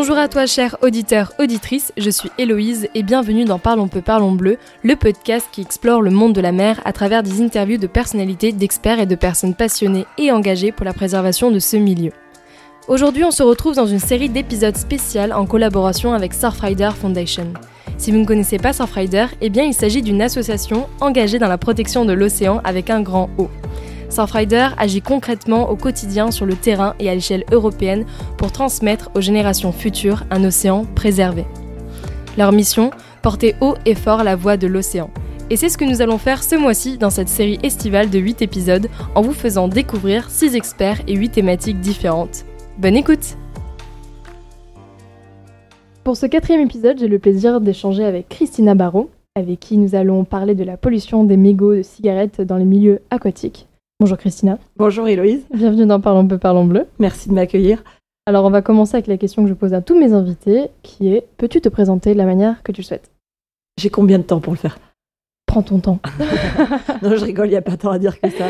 Bonjour à toi, cher auditeur, auditrice, je suis Héloïse et bienvenue dans Parlons peu, parlons bleu, le podcast qui explore le monde de la mer à travers des interviews de personnalités, d'experts et de personnes passionnées et engagées pour la préservation de ce milieu. Aujourd'hui, on se retrouve dans une série d'épisodes spéciaux en collaboration avec Surfrider Foundation. Si vous ne connaissez pas Surfrider, eh bien il s'agit d'une association engagée dans la protection de l'océan avec un grand O. Surfrider agit concrètement au quotidien sur le terrain et à l'échelle européenne pour transmettre aux générations futures un océan préservé. Leur mission Porter haut et fort la voix de l'océan. Et c'est ce que nous allons faire ce mois-ci dans cette série estivale de 8 épisodes en vous faisant découvrir 6 experts et 8 thématiques différentes. Bonne écoute Pour ce quatrième épisode, j'ai le plaisir d'échanger avec Christina Barrault, avec qui nous allons parler de la pollution des mégots de cigarettes dans les milieux aquatiques. Bonjour Christina. Bonjour Héloïse. Bienvenue dans Parlons peu, parlons bleu. Merci de m'accueillir. Alors on va commencer avec la question que je pose à tous mes invités, qui est peux-tu te présenter de la manière que tu souhaites? J'ai combien de temps pour le faire? Prends ton temps. non, je rigole, il n'y a pas tant à dire que ça.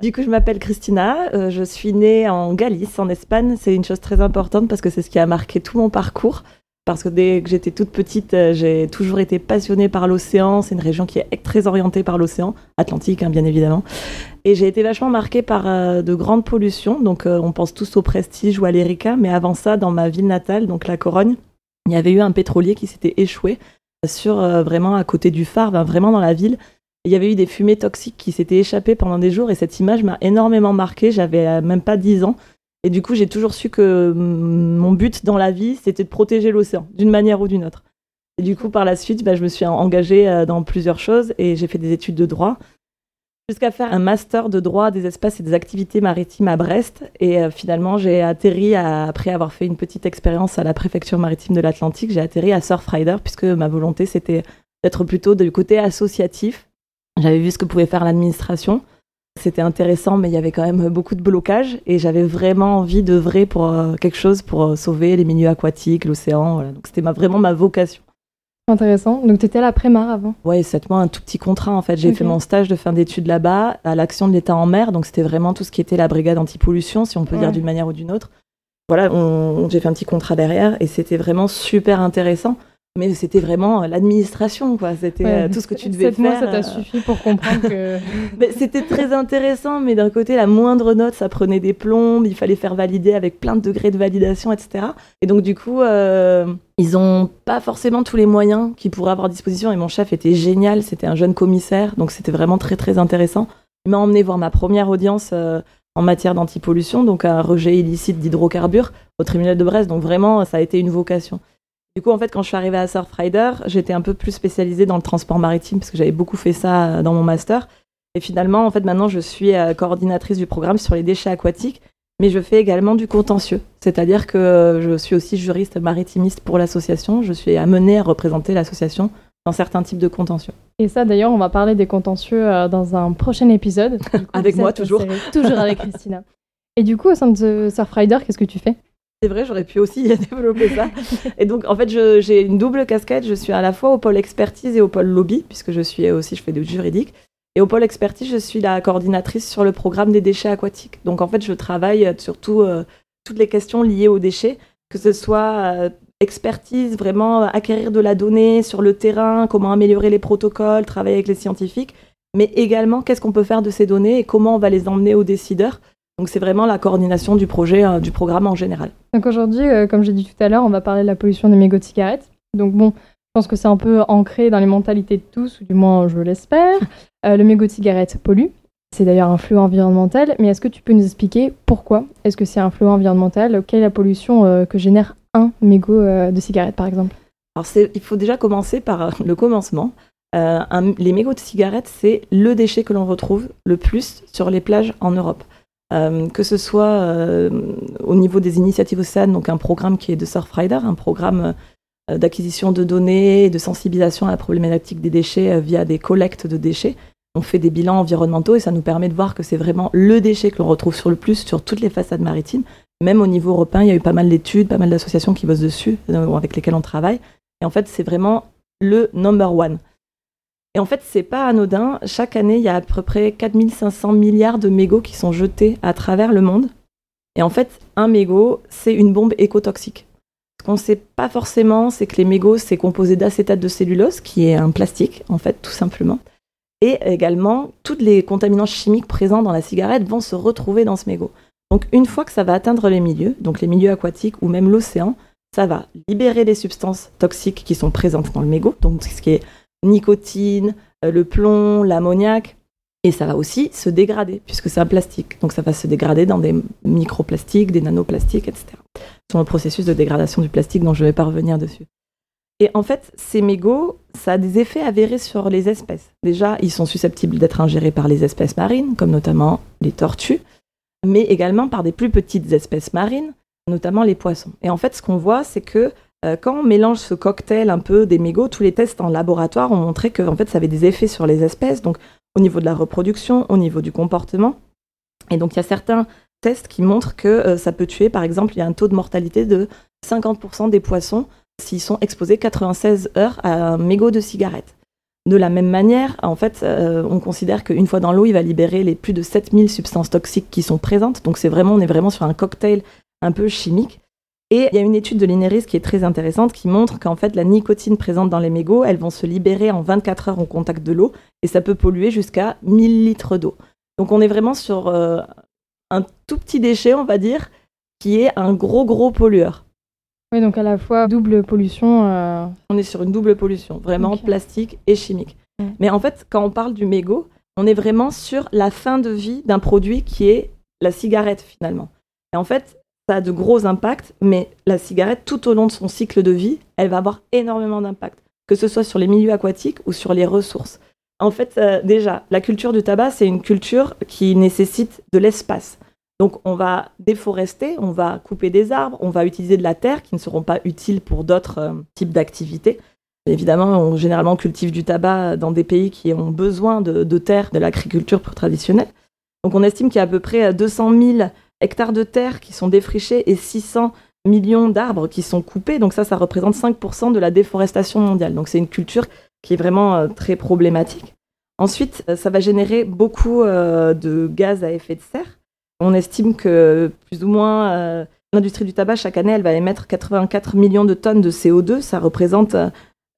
Du coup, je m'appelle Christina, euh, je suis née en Galice, en Espagne. C'est une chose très importante parce que c'est ce qui a marqué tout mon parcours parce que dès que j'étais toute petite, euh, j'ai toujours été passionnée par l'océan. C'est une région qui est très orientée par l'océan, Atlantique hein, bien évidemment. Et j'ai été vachement marquée par euh, de grandes pollutions. Donc euh, on pense tous au Prestige ou à l'Erika, mais avant ça, dans ma ville natale, donc la Corogne, il y avait eu un pétrolier qui s'était échoué sur vraiment à côté du phare, vraiment dans la ville. Il y avait eu des fumées toxiques qui s'étaient échappées pendant des jours et cette image m'a énormément marquée. J'avais même pas 10 ans. Et du coup, j'ai toujours su que mon but dans la vie, c'était de protéger l'océan, d'une manière ou d'une autre. Et du coup, par la suite, bah, je me suis engagée euh, dans plusieurs choses et j'ai fait des études de droit jusqu'à faire un master de droit des espaces et des activités maritimes à Brest. Et euh, finalement, j'ai atterri, après avoir fait une petite expérience à la préfecture maritime de l'Atlantique, j'ai atterri à Surfrider, puisque ma volonté, c'était d'être plutôt du côté associatif. J'avais vu ce que pouvait faire l'administration. C'était intéressant, mais il y avait quand même beaucoup de blocages et j'avais vraiment envie d'œuvrer pour euh, quelque chose pour euh, sauver les milieux aquatiques, l'océan. Donc c'était vraiment ma vocation. Intéressant. Donc tu étais à la Prémar avant? Oui, sept mois, un tout petit contrat en fait. J'ai fait mon stage de fin d'études là-bas à l'action de l'État en mer. Donc c'était vraiment tout ce qui était la brigade anti-pollution, si on peut dire d'une manière ou d'une autre. Voilà, j'ai fait un petit contrat derrière et c'était vraiment super intéressant mais c'était vraiment euh, l'administration, quoi. C'était euh, tout ce que tu devais faire. Mois, ça t'a euh. suffi pour comprendre que. c'était très intéressant, mais d'un côté, la moindre note, ça prenait des plombes. Il fallait faire valider avec plein de degrés de validation, etc. Et donc, du coup, ils n'ont pas forcément tous les moyens qu'ils pourraient avoir à disposition. Et mon chef était génial. C'était un jeune commissaire, donc c'était vraiment très, très intéressant. Il m'a emmené voir ma première audience en matière d'antipollution, donc un rejet illicite d'hydrocarbures au tribunal de Brest. Donc vraiment, ça a été une vocation. Du coup, en fait, quand je suis arrivée à Surfrider, j'étais un peu plus spécialisée dans le transport maritime parce que j'avais beaucoup fait ça euh, dans mon master. Et finalement, en fait, maintenant, je suis euh, coordinatrice du programme sur les déchets aquatiques, mais je fais également du contentieux. C'est-à-dire que je suis aussi juriste maritimiste pour l'association. Je suis amenée à représenter l'association dans certains types de contentieux. Et ça, d'ailleurs, on va parler des contentieux euh, dans un prochain épisode. avec moi, toujours. toujours avec Christina. Et du coup, au sein de Surfrider, qu'est-ce que tu fais? C'est vrai, j'aurais pu aussi développer ça. Et donc, en fait, j'ai une double casquette. Je suis à la fois au pôle expertise et au pôle lobby, puisque je suis aussi, je fais du juridique. Et au pôle expertise, je suis la coordinatrice sur le programme des déchets aquatiques. Donc, en fait, je travaille sur euh, toutes les questions liées aux déchets, que ce soit euh, expertise, vraiment acquérir de la donnée sur le terrain, comment améliorer les protocoles, travailler avec les scientifiques, mais également qu'est-ce qu'on peut faire de ces données et comment on va les emmener aux décideurs donc c'est vraiment la coordination du projet, euh, du programme en général. Donc aujourd'hui, euh, comme j'ai dit tout à l'heure, on va parler de la pollution des mégots de cigarettes. Donc bon, je pense que c'est un peu ancré dans les mentalités de tous, ou du moins je l'espère. Euh, le mégot de cigarette pollue. C'est d'ailleurs un flux environnemental, mais est-ce que tu peux nous expliquer pourquoi est-ce que c'est un flux environnemental? Quelle est la pollution que génère un mégot de cigarette par exemple? Alors il faut déjà commencer par le commencement. les mégots de cigarette, c'est le déchet que l'on retrouve le plus sur les plages en Europe. Euh, que ce soit euh, au niveau des initiatives océanes, donc un programme qui est de Surfrider, un programme euh, d'acquisition de données et de sensibilisation à la problématique des déchets via des collectes de déchets. On fait des bilans environnementaux et ça nous permet de voir que c'est vraiment le déchet que l'on retrouve sur le plus sur toutes les façades maritimes. Même au niveau européen, il y a eu pas mal d'études, pas mal d'associations qui bossent dessus, avec lesquelles on travaille. Et en fait, c'est vraiment le number one. Et en fait, c'est pas anodin. Chaque année, il y a à peu près 4500 milliards de mégots qui sont jetés à travers le monde. Et en fait, un mégot, c'est une bombe écotoxique. qu'on ne sait pas forcément, c'est que les mégots, c'est composé d'acétate de cellulose, qui est un plastique, en fait, tout simplement. Et également, tous les contaminants chimiques présents dans la cigarette vont se retrouver dans ce mégot. Donc, une fois que ça va atteindre les milieux, donc les milieux aquatiques ou même l'océan, ça va libérer les substances toxiques qui sont présentes dans le mégot, donc ce qui est nicotine, euh, le plomb, l'ammoniac, et ça va aussi se dégrader, puisque c'est un plastique. Donc ça va se dégrader dans des microplastiques, des nanoplastiques, etc. C'est le processus de dégradation du plastique dont je ne vais pas revenir dessus. Et en fait, ces mégots, ça a des effets avérés sur les espèces. Déjà, ils sont susceptibles d'être ingérés par les espèces marines, comme notamment les tortues, mais également par des plus petites espèces marines, notamment les poissons. Et en fait, ce qu'on voit, c'est que quand on mélange ce cocktail un peu des mégots, tous les tests en laboratoire ont montré que en fait, ça avait des effets sur les espèces, donc au niveau de la reproduction, au niveau du comportement. Et donc, il y a certains tests qui montrent que euh, ça peut tuer, par exemple, il y a un taux de mortalité de 50% des poissons s'ils sont exposés 96 heures à un mégot de cigarette. De la même manière, en fait, euh, on considère qu'une fois dans l'eau, il va libérer les plus de 7000 substances toxiques qui sont présentes. Donc c'est vraiment, on est vraiment sur un cocktail un peu chimique. Et il y a une étude de l'INERIS qui est très intéressante qui montre qu'en fait la nicotine présente dans les mégots, elles vont se libérer en 24 heures au contact de l'eau et ça peut polluer jusqu'à 1000 litres d'eau. Donc on est vraiment sur euh, un tout petit déchet, on va dire, qui est un gros gros pollueur. Oui, donc à la fois double pollution. Euh, on est sur une double pollution, vraiment plastique et chimique. Mais en fait, quand on parle du mégot, on est vraiment sur la fin de vie d'un produit qui est la cigarette finalement. Et en fait, ça a de gros impacts, mais la cigarette, tout au long de son cycle de vie, elle va avoir énormément d'impact, que ce soit sur les milieux aquatiques ou sur les ressources. En fait, euh, déjà, la culture du tabac, c'est une culture qui nécessite de l'espace. Donc on va déforester, on va couper des arbres, on va utiliser de la terre qui ne seront pas utiles pour d'autres euh, types d'activités. Évidemment, on généralement cultive du tabac dans des pays qui ont besoin de, de terre, de l'agriculture traditionnelle. Donc on estime qu'il y a à peu près 200 euh, 000 hectares de terre qui sont défrichés et 600 millions d'arbres qui sont coupés. Donc ça, ça représente 5% de la déforestation mondiale. Donc c'est une culture qui est vraiment euh, très problématique. Ensuite, ça va générer beaucoup de gaz à effet de serre on estime que plus ou moins euh, l'industrie du tabac, chaque année, elle va émettre 84 millions de tonnes de CO2. Ça représente euh,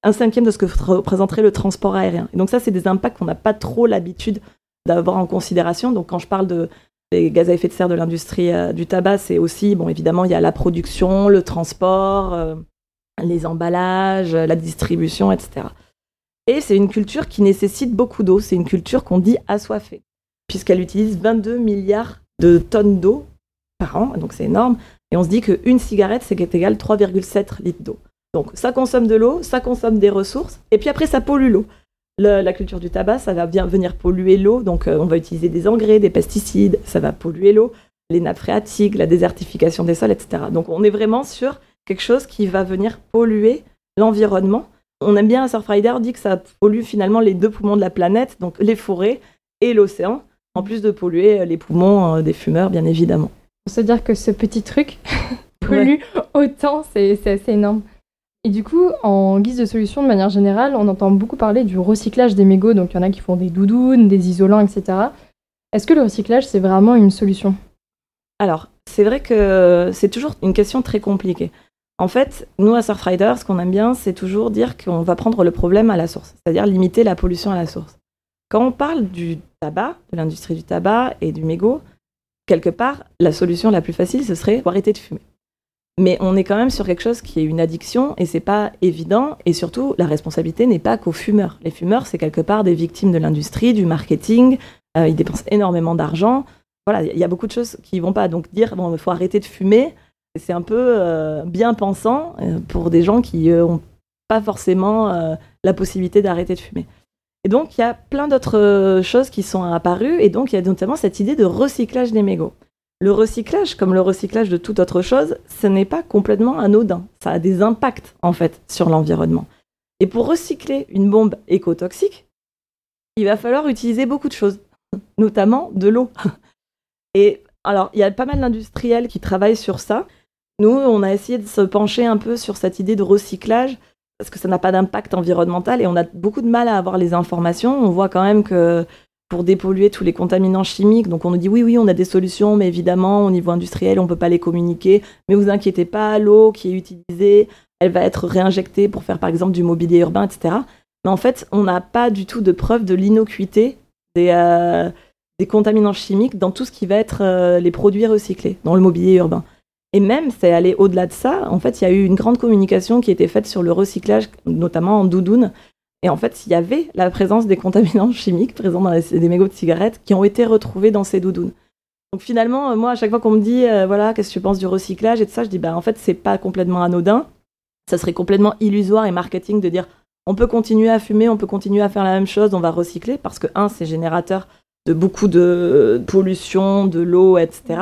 un cinquième de ce que représenterait le transport aérien. Donc ça, c'est des impacts qu'on n'a pas trop l'habitude d'avoir en considération. Donc quand je parle de, des gaz à effet de serre de l'industrie euh, du tabac, c'est aussi, bon, évidemment, il y a la production, le transport, les emballages, la distribution, etc. Et c'est une culture qui nécessite beaucoup d'eau. C'est une culture qu'on dit assoiffée, puisqu'elle utilise 22 milliards de tonnes d'eau par an, donc c'est énorme. Et on se dit qu'une cigarette, c'est égal 3,7 litres d'eau. Donc ça consomme de l'eau, ça consomme des ressources, et puis après ça pollue l'eau. La culture du tabac, ça va bien venir polluer l'eau, donc euh, on va utiliser des engrais, des pesticides, ça va polluer l'eau, les nappes phréatiques, la désertification des sols, etc. Donc on est vraiment sur quelque chose qui va venir polluer l'environnement. On aime bien à Surfrider dit que ça pollue finalement les deux poumons de la planète, donc les forêts et l'océan en plus de polluer euh, les poumons euh, des fumeurs, bien évidemment. On se dire que ce petit truc pollue autant, c'est assez énorme. Et du coup, en guise de solution, de manière générale, on entend beaucoup parler du recyclage des mégots. Donc, il y en a qui font des doudounes, des isolants, etc. Est-ce que le recyclage, c'est vraiment une solution? Alors, c'est vrai que c'est toujours une question très compliquée. En fait, nous, à Surfrider, ce qu'on aime bien, c'est toujours dire qu'on va prendre le problème à la source, c'est-à-dire limiter la pollution à la source. Quand on parle du tabac, de l'industrie du tabac et du mégot, quelque part, la solution la plus facile, ce serait arrêter de fumer. Mais on est quand même sur quelque chose qui est une addiction et c'est pas évident. Et surtout, la responsabilité n'est pas qu'aux fumeurs. Les fumeurs, c'est quelque part des victimes de l'industrie, du marketing. Euh, ils dépensent énormément d'argent. Voilà, il y a beaucoup de choses qui vont pas. Donc dire bon, il faut arrêter de fumer, c'est un peu euh, bien pensant euh, pour des gens qui n'ont pas forcément la possibilité d'arrêter de fumer. Et donc, il y a plein d'autres choses qui sont apparues, et donc il y a notamment cette idée de recyclage des mégots. Le recyclage, comme le recyclage de toute autre chose, ce n'est pas complètement anodin. Ça a des impacts, en fait, sur l'environnement. Et pour recycler une bombe écotoxique, il va falloir utiliser beaucoup de choses, notamment de l'eau. Et alors, il y a pas mal d'industriels qui travaillent sur ça. Nous, on a essayé de se pencher un peu sur cette idée de recyclage parce que ça n'a pas d'impact environnemental et on a beaucoup de mal à avoir les informations. On voit quand même que pour dépolluer tous les contaminants chimiques. Donc on nous dit oui, oui, on a des solutions, mais évidemment, au niveau industriel, on ne peut pas les communiquer. Mais vous inquiétez pas, l'eau qui est utilisée, elle va être réinjectée pour faire par exemple du mobilier urbain, etc. Mais en fait, on n'a pas du tout de preuve de l'innocuité des, euh, contaminants chimiques dans tout ce qui va être euh, les produits recyclés, dans le mobilier urbain. Et même, c'est aller au-delà de ça. En fait, il y a eu une grande communication qui a été faite sur le recyclage, notamment en doudoune. Et en fait, il y avait la présence des contaminants chimiques présents dans les, mégots de cigarettes qui ont été retrouvés dans ces doudounes. Donc finalement, euh, moi, à chaque fois qu'on me dit, voilà, qu'est-ce que tu penses du recyclage et tout ça, je dis, bah en fait, c'est pas complètement anodin. Ça serait complètement illusoire et marketing de dire, on peut continuer à fumer, on peut continuer à faire la même chose, on va recycler, parce que, un, c'est générateur de beaucoup de pollution, de l'eau, etc.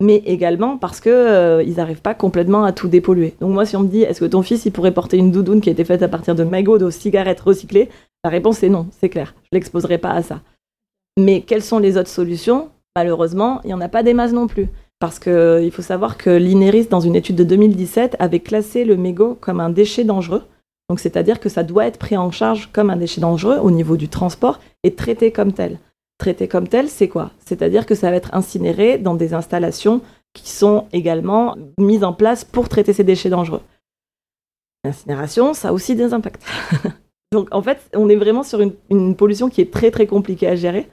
Mais également parce que euh, ils n'arrivent pas complètement à tout dépolluer. Donc moi, si on me dit, est-ce que ton fils, il pourrait porter une doudoune qui a été faite à partir de mégots de cigarettes recyclées La réponse est non, c'est clair. Je l'exposerai pas à ça. Mais quelles sont les autres solutions? Malheureusement, il n'y en a pas des masses non plus. Parce qu'il faut savoir que l'INERIS, dans une étude de 2017, avait classé le mégot comme un déchet dangereux. Donc c'est-à-dire que ça doit être pris en charge comme un déchet dangereux au niveau du transport et traité comme tel. Traité comme tel, c'est quoi? C'est-à-dire que ça va être incinéré dans des installations qui sont également mises en place pour traiter ces déchets dangereux. L'incinération, ça a aussi des impacts. Donc en fait, on est vraiment sur une, une, pollution qui est très très compliquée à gérer.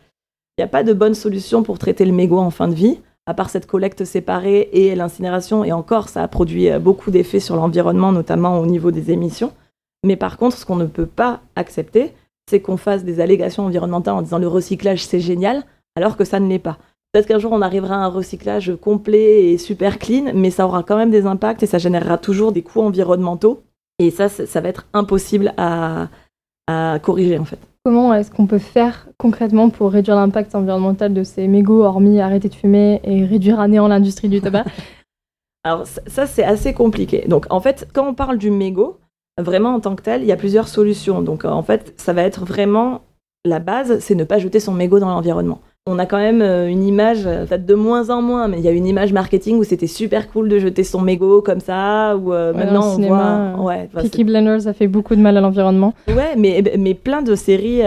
Il n'y a pas de bonne solution pour traiter le mégot en fin de vie, à part cette collecte séparée et l'incinération. Et encore, ça a produit beaucoup d'effets sur l'environnement, notamment au niveau des émissions. Mais par contre, ce qu'on ne peut pas accepter, c'est qu'on fasse des allégations environnementales en disant le recyclage c'est génial, alors que ça ne l'est pas. Peut-être qu'un jour on arrivera à un recyclage complet et super clean, mais ça aura quand même des impacts et ça générera toujours des coûts environnementaux. Et ça, ça va être impossible à, corriger en fait. Comment est-ce qu'on peut faire concrètement pour réduire l'impact environnemental de ces mégots, hormis arrêter de fumer et réduire à néant l'industrie du tabac? Alors ça, c'est assez compliqué. Donc en fait, quand on parle du mégot, vraiment en tant que tel, il y a plusieurs solutions. Donc en fait, ça va être vraiment la base, c'est ne pas jeter son mégot dans l'environnement. On a quand même euh, une image, euh, peut-être de moins en moins, mais il y a une image marketing où c'était super cool de jeter son mégot comme ça, ou euh, maintenant on voit. Ouais, Peaky Blinders a fait beaucoup de mal à l'environnement. Ouais, mais, mais plein de séries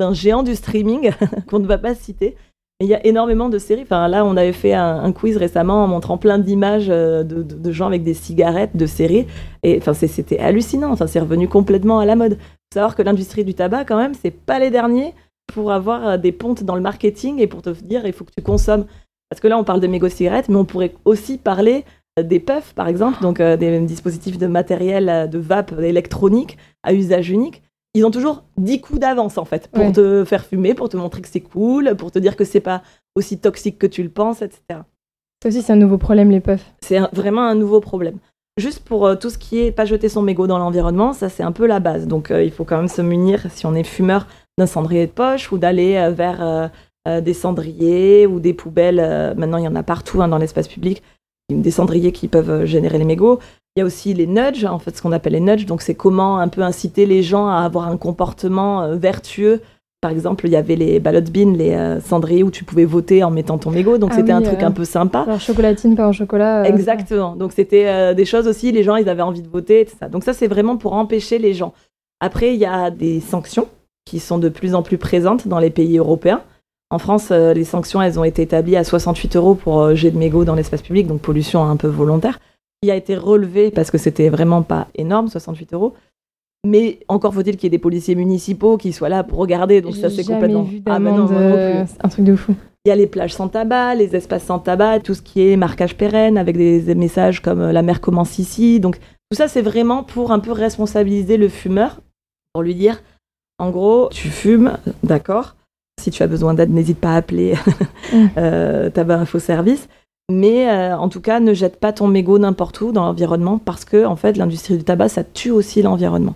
d'un géant du streaming qu'on ne va pas citer il y a énormément de séries. Là, on avait fait un, quiz récemment en montrant plein d'images euh, de, gens avec des cigarettes de séries. Et enfin, c'était hallucinant. Enfin, c'est revenu complètement à la mode. Faut savoir que l'industrie du tabac, quand même, c'est pas les derniers pour avoir euh, des pontes dans le marketing et pour te dire il faut que tu consommes. Parce que là, on parle de mégo-cigarettes, mais on pourrait aussi parler euh, des puffs, par exemple, donc des dispositifs de matériel de vape électronique à usage unique ils ont toujours 10 coups d'avance en fait pour te faire fumer, pour te montrer que c'est cool, pour te dire que c'est pas aussi toxique que tu le penses, etc. Ça aussi, c'est un nouveau problème, les puffs. C'est vraiment un nouveau problème. Juste pour euh, tout ce qui est pas jeter son mégot dans l'environnement, ça c'est un peu la base. Donc euh, il faut quand même se munir, si on est fumeur, d'un cendrier de poche ou d'aller euh, vers des cendriers ou des poubelles. maintenant, il y en a partout hein, dans l'espace public, des cendriers qui peuvent générer les mégots. Il y a aussi les nudges, en fait, ce qu'on appelle les nudges. Donc, c'est comment un peu inciter les gens à avoir un comportement euh, vertueux. Par exemple, il y avait les ballot beans, les euh, cendriers où tu pouvais voter en mettant ton mégot. Donc, ah c'était un truc un peu sympa. Alors, chocolatine, pas en chocolat. Euh, Exactement. Donc, c'était des choses aussi, les gens, ils avaient envie de voter, et tout ça. Donc, ça, c'est vraiment pour empêcher les gens. Après, il y a des sanctions qui sont de plus en plus présentes dans les pays européens. En France, les sanctions, elles ont été établies à 68 euros pour jet de mégot dans l'espace public, donc pollution un peu volontaire qui a été relevé parce que c'était vraiment pas énorme, 68 euros. Mais encore faut-il qu'il y ait des policiers municipaux qui soient là pour regarder. Donc ça, c'est complètement. Vu ah, non, un truc de fou. Il y a les plages sans tabac, les espaces sans tabac, tout ce qui est marquage pérenne avec des messages comme euh, la mer commence ici. Donc tout ça, c'est vraiment pour un peu responsabiliser le fumeur, pour lui dire, en gros, tu fumes, d'accord? Si tu as besoin d'aide, n'hésite pas à appeler mm. euh, Tabac Info Service. Mais euh, en tout cas, ne jette pas ton mégot n'importe où dans l'environnement parce que en fait, l'industrie du tabac, ça tue aussi l'environnement.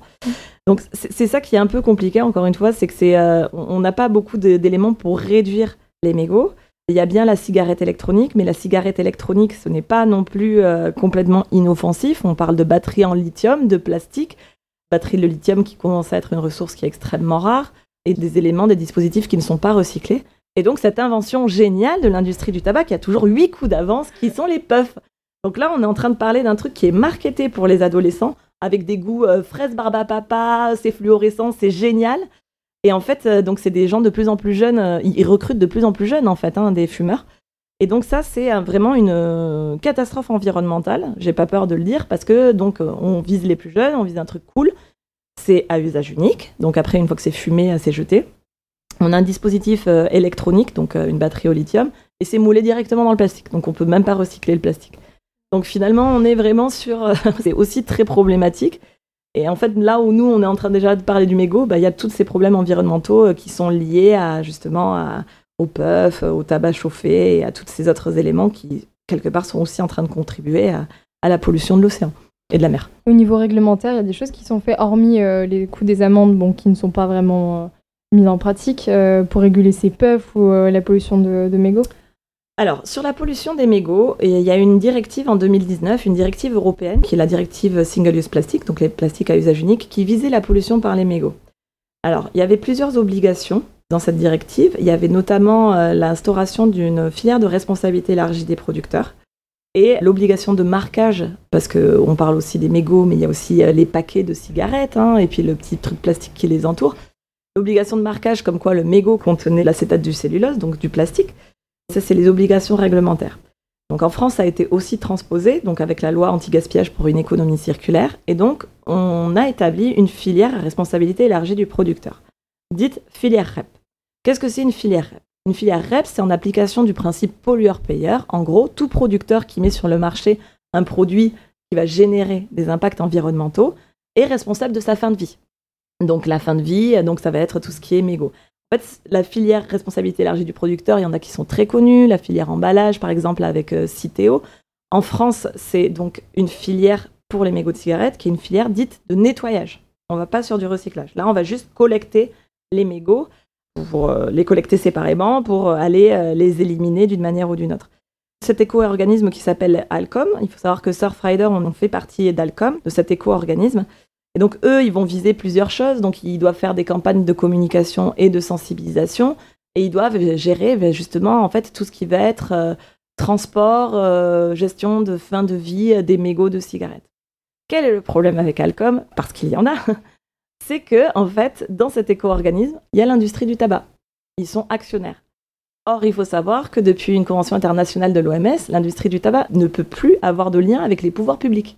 Donc c'est ça qui est un peu compliqué. Encore une fois, c'est que c'est euh, on n'a pas beaucoup d'éléments pour réduire les mégots. Il y a bien la cigarette électronique, mais la cigarette électronique, ce n'est pas non plus euh, complètement inoffensif. On parle de batterie en lithium, de plastique, batterie de lithium qui commence à être une ressource qui est extrêmement rare, et des éléments, des dispositifs qui ne sont pas recyclés. Et donc cette invention géniale de l'industrie du tabac qui a toujours huit coups d'avance, qui sont les puffs. Donc là, on est en train de parler d'un truc qui est marketé pour les adolescents, avec des goûts euh, à papa, c'est fluorescent, c'est génial. Et en fait, euh, donc c'est des gens de plus en plus jeunes, euh, ils recrutent de plus en plus jeunes en fait, hein, des fumeurs. Et donc ça, c'est euh, vraiment une catastrophe environnementale. J'ai pas peur de le dire parce que donc on vise les plus jeunes, on vise un truc cool. C'est à usage unique. Donc après, une fois que c'est fumé, c'est jeté. On a un dispositif euh, électronique, donc euh, une batterie au lithium, et c'est moulé directement dans le plastique. Donc on peut même pas recycler le plastique. Donc finalement, on est vraiment sur. euh, c'est aussi très problématique. Et en fait, là où nous, on est en train déjà de parler du mégot, bah, il y a tous ces problèmes environnementaux qui sont liés à justement au puff, au tabac chauffé et à tous ces autres éléments qui, quelque part, sont aussi en train de contribuer à, la pollution de l'océan et de la mer. Au niveau réglementaire, il y a des choses qui sont faites, hormis les coûts des amendes, bon, qui ne sont pas vraiment mises en pratique euh, pour réguler ces puffs ou euh, la pollution de, de mégots? Alors, sur la pollution des mégots, il y a une directive en 2019, une directive européenne, qui est la directive Single Use Plastic, donc les plastiques à usage unique, qui visait la pollution par les mégots. Alors, il y avait plusieurs obligations dans cette directive. Il y avait notamment euh, l'instauration d'une filière de responsabilité élargie des producteurs et l'obligation de marquage, parce qu'on parle aussi des mégots, mais il y a aussi les paquets de cigarettes, hein, et puis le petit truc plastique qui les entoure. L'obligation de marquage comme quoi le mégot contenait l'acétate du cellulose, donc du plastique. Ça, c'est les obligations réglementaires. Donc en France, ça a été aussi transposé, donc avec la loi anti-gaspillage pour une économie circulaire, et donc on a établi une filière à responsabilité élargie du producteur, dite filière REP. Qu'est-ce que c'est une filière REP? Une filière REP, c'est en application du principe pollueur-payeur. En gros, tout producteur qui met sur le marché un produit qui va générer des impacts environnementaux est responsable de sa fin de vie. Donc la fin de vie, donc ça va être tout ce qui est mégot. En fait, la filière responsabilité élargie du producteur, il y en a qui sont très connus, la filière emballage par exemple avec euh, Citeo. En France, c'est donc une filière pour les mégots de cigarettes qui est une filière dite de nettoyage. On va pas sur du recyclage. Là, on va juste collecter les mégots pour euh, les collecter séparément pour euh, aller les éliminer d'une manière ou d'une autre. Cet éco-organisme qui s'appelle Alcom, il faut savoir que Surfrider, on en fait partie d'Alcom, de cet éco-organisme. Et donc eux, ils vont viser plusieurs choses. Donc ils doivent faire des campagnes de communication et de sensibilisation, et ils doivent gérer ben, justement en fait tout ce qui va être euh, transport, euh, gestion de fin de vie euh, des mégots de cigarettes. Quel est le problème avec Alcom? Parce qu'il y en a. C'est que en fait, dans cet éco-organisme, il y a l'industrie du tabac. Ils sont actionnaires. Or, il faut savoir que depuis une convention internationale de l'OMS, l'industrie du tabac ne peut plus avoir de lien avec les pouvoirs publics.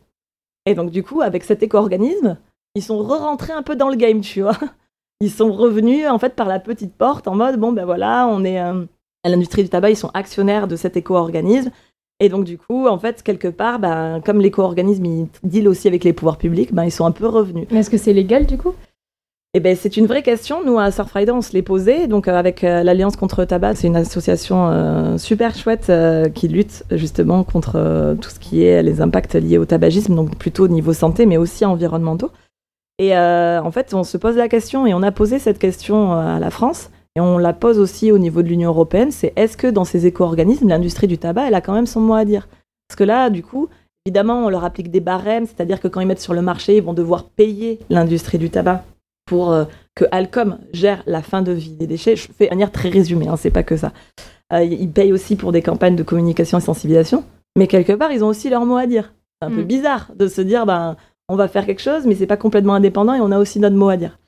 Et donc, du coup, avec cet éco-organisme, ils sont re-rentrés un peu dans le game, tu vois. Ils sont revenus, en fait, par la petite porte, en mode, bon, ben voilà, on est euh, à l'industrie du tabac, ils sont actionnaires de cet éco-organisme. Et donc, du coup, en fait, quelque part, ben, comme l'éco-organisme, il deal aussi avec les pouvoirs publics, ben, ils sont un peu revenus. Mais est-ce que c'est légal du coup? Eh ben, c'est une vraie question. Nous, à Surfrider, on se l'est posé. Donc, euh, avec euh, l'Alliance contre le tabac, c'est une association euh, super chouette qui lutte justement contre tout ce qui est les impacts liés au tabagisme, donc plutôt au niveau santé, mais aussi environnementaux. Et euh, en fait, on se pose la question et on a posé cette question euh, à la France. Et on la pose aussi au niveau de l'Union européenne, c'est est-ce que dans ces éco-organismes, l'industrie du tabac, elle a quand même son mot à dire? Parce que là, du coup, évidemment, on leur applique des barèmes, c'est-à-dire que quand ils mettent sur le marché, ils vont devoir payer l'industrie du tabac pour euh, que Alcom gère la fin de vie des déchets. Je fais de manière très résumée, hein, c'est pas que ça. Euh, ils payent aussi pour des campagnes de communication et sensibilisation, mais quelque part, ils ont aussi leur mot à dire. C'est un peu Mm. bizarre de se dire, ben, on va faire quelque chose, mais c'est pas complètement indépendant et on a aussi notre mot à dire.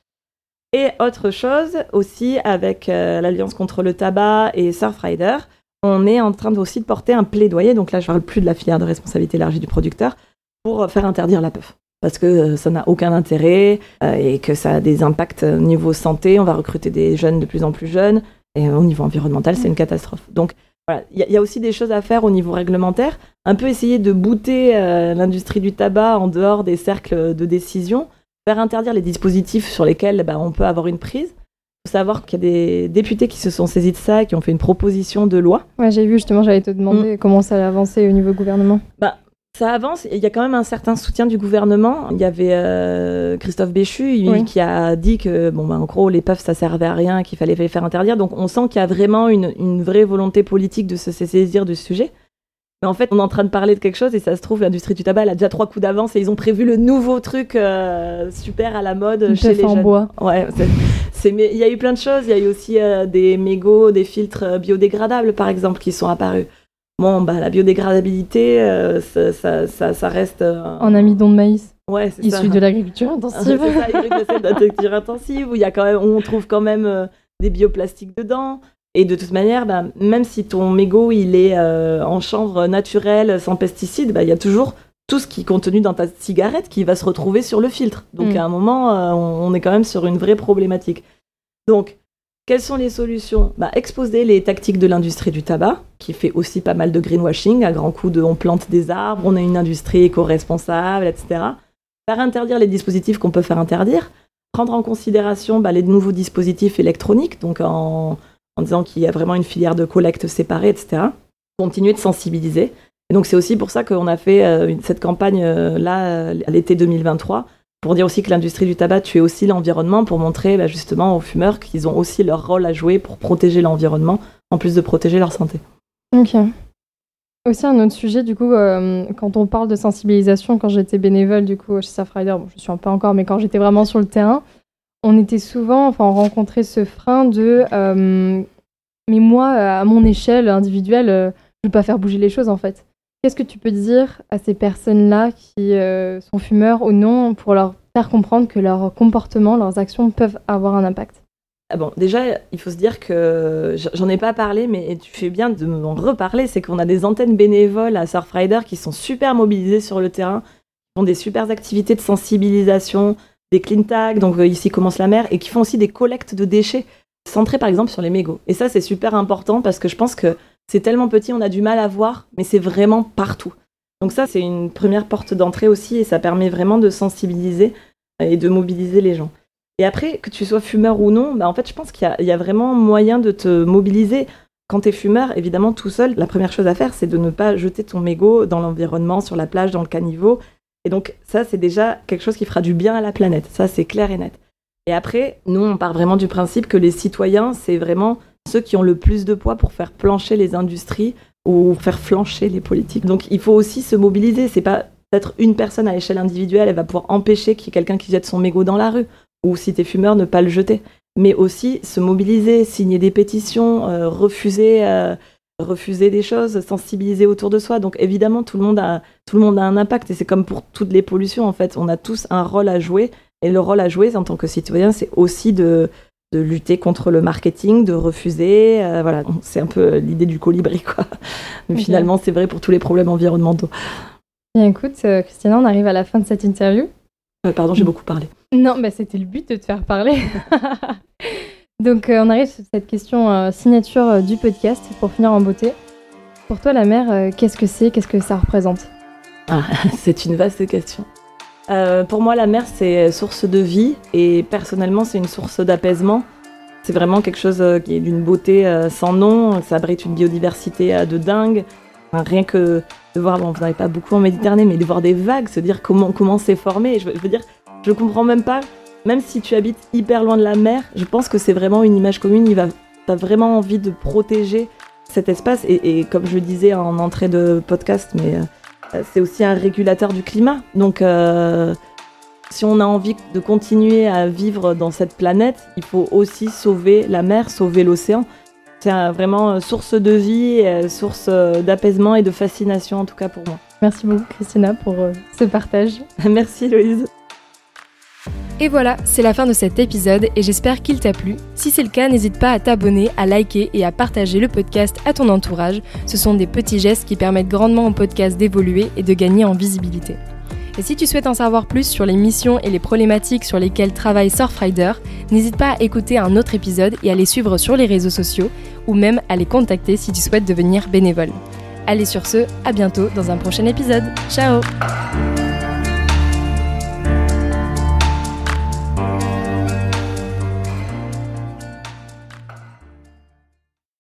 Et autre chose aussi avec euh, l'Alliance contre le tabac et Surfrider, on est en train aussi de porter un plaidoyer, donc là je parle plus de la filière de responsabilité élargie du producteur, pour euh, faire interdire la puff. Parce que euh, ça n'a aucun intérêt et que ça a des impacts au niveau santé, on va recruter des jeunes de plus en plus jeunes, et au niveau environnemental c'est une catastrophe. Donc voilà, il y, a- il y a aussi des choses à faire au niveau réglementaire, un peu essayer de bouter euh, l'industrie du tabac en dehors des cercles de décision, faire interdire les dispositifs sur lesquels bah, on peut avoir une prise. Il faut savoir qu'il y a des députés qui se sont saisis de ça, qui ont fait une proposition de loi. Ouais, j'ai vu justement, j'allais te demander comment ça allait avancer au niveau gouvernement. Ça avance, il y a quand même un certain soutien du gouvernement. Il y avait euh, Christophe Béchu il- Oui. qui a dit que, bon, bah, en gros, les puffs, ça servait à rien, qu'il fallait les faire interdire. Donc on sent qu'il y a vraiment une, une vraie volonté politique de se saisir du sujet. Mais en fait, on est en train de parler de quelque chose et ça se trouve, l'industrie du tabac, elle a déjà trois coups d'avance et ils ont prévu le nouveau truc euh, super à la mode Une chez les en jeunes. bois. Ouais, il y a eu plein de choses. Il y a eu aussi euh, des mégots, des filtres biodégradables, par exemple, qui sont apparus. Bon, bah, la biodégradabilité, euh, ça, ça, ça, ça reste. euh, En amidon de maïs. ouais, issus de l'agriculture intensive. c'est ça, l'agriculture intensive, où, il y a quand même, on trouve quand même euh, des bioplastiques dedans. Et de toute manière, bah, même si ton mégot il est euh, en chanvre naturelle, sans pesticides, bah, il y a toujours tout ce qui est contenu dans ta cigarette qui va se retrouver sur le filtre. Donc mm. à un moment, euh, on, est quand même sur une vraie problématique. Donc, quelles sont les solutions? Bah, Exposer les tactiques de l'industrie du tabac, qui fait aussi pas mal de greenwashing, à grands coups de on plante des arbres, on a une industrie éco-responsable, etc. Faire interdire les dispositifs qu'on peut faire interdire, prendre en considération bah, les nouveaux dispositifs électroniques, donc en, en disant qu'il y a vraiment une filière de collecte séparée, etc. Continuer de sensibiliser. Et donc c'est aussi pour ça qu'on a fait euh, cette campagne euh, là euh, à l'été 2023 pour dire aussi que l'industrie du tabac tue aussi l'environnement, pour montrer bah, justement aux fumeurs qu'ils ont aussi leur rôle à jouer pour protéger l'environnement, en plus de protéger leur santé. Ok. Aussi un autre sujet, du coup, quand on parle de sensibilisation, quand j'étais bénévole, du coup, chez Safrider, bon, je suis un peu encore, mais quand j'étais vraiment sur le terrain, on était souvent, enfin, on rencontrait ce frein de euh, mais moi, à mon échelle individuelle, euh, je ne peux pas faire bouger les choses en fait. Qu'est-ce que tu peux dire à ces personnes-là qui euh, sont fumeurs ou non pour leur faire comprendre que leur comportement, leurs actions peuvent avoir un impact? Ah bon, déjà, il faut se dire que j'en ai pas parlé, mais tu fais bien de m'en reparler. C'est qu'on a des antennes bénévoles à Surfrider qui sont super mobilisées sur le terrain, qui font des super activités de sensibilisation, des clean tags, donc euh, ici commence la mer, et qui font aussi des collectes de déchets centrés par exemple sur les mégots. Et ça, c'est super important parce que je pense que c'est tellement petit, on a du mal à voir, mais c'est vraiment partout. Donc ça, c'est une première porte d'entrée aussi, et ça permet vraiment de sensibiliser et de mobiliser les gens. Et après, que tu sois fumeur ou non, bah en fait, je pense qu'il y, y, a vraiment moyen de te mobiliser. Quand tu es fumeur, évidemment, tout seul, la première chose à faire, c'est de ne pas jeter ton mégot dans l'environnement, sur la plage, dans le caniveau, et donc ça, c'est déjà quelque chose qui fera du bien à la planète. Ça, c'est clair et net. Et après, nous, on part vraiment du principe que les citoyens, c'est vraiment ceux qui ont le plus de poids pour faire plancher les industries ou faire flancher les politiques. Donc il faut aussi se mobiliser. C'est pas peut-être une personne à l'échelle individuelle, elle va pouvoir empêcher qu'il y ait quelqu'un qui jette son mégot dans la rue. Ou si t'es fumeur, ne pas le jeter. Mais aussi se mobiliser, signer des pétitions, euh, refuser euh, refuser des choses, sensibiliser autour de soi. Donc évidemment, tout le monde a, tout le monde a un impact et c'est comme pour toutes les pollutions en fait. On a tous un rôle à jouer et le rôle à jouer en tant que citoyen, c'est aussi de, de lutter contre le marketing, de refuser. Euh, voilà, c'est un peu l'idée du colibri quoi. Mais finalement, c'est vrai pour tous les problèmes environnementaux. Bien, écoute, euh, Christina, on arrive à la fin de cette interview. Euh, pardon, j'ai beaucoup parlé. Non, bah, c'était le but de te faire parler. Donc euh, on arrive sur cette question signature du podcast pour finir en beauté. Pour toi la mer, qu'est-ce que c'est? Qu'est-ce que ça représente? Ah, C'est une vaste question. Pour moi la mer c'est source de vie et personnellement c'est une source d'apaisement. C'est vraiment quelque chose qui est d'une beauté sans nom, ça abrite une biodiversité de dingue. rien que de voir, bon vous n'avez pas beaucoup en Méditerranée, mais de voir des vagues, se dire comment comment c'est formé, je veux, dire, je comprends même pas même si tu habites hyper loin de la mer, je pense que c'est vraiment une image commune. Il va, as vraiment envie de protéger cet espace. Et, comme je le disais en entrée de podcast, mais euh, c'est aussi un régulateur du climat. Donc, euh, si on a envie de continuer à vivre dans cette planète, il faut aussi sauver la mer, sauver l'océan. C'est vraiment source de vie, source euh, d'apaisement et de fascination, en tout cas pour moi. Merci beaucoup, Christina, pour ce partage. Merci, Louise. Et voilà, c'est la fin de cet épisode et j'espère qu'il t'a plu. Si c'est le cas, n'hésite pas à t'abonner, à liker et à partager le podcast à ton entourage. Ce sont des petits gestes qui permettent grandement au podcast d'évoluer et de gagner en visibilité. Et si tu souhaites en savoir plus sur les missions et les problématiques sur lesquelles travaille Surfrider, n'hésite pas à écouter un autre épisode et à les suivre sur les réseaux sociaux ou même à les contacter si tu souhaites devenir bénévole. Allez sur ce, à bientôt dans un prochain épisode. Ciao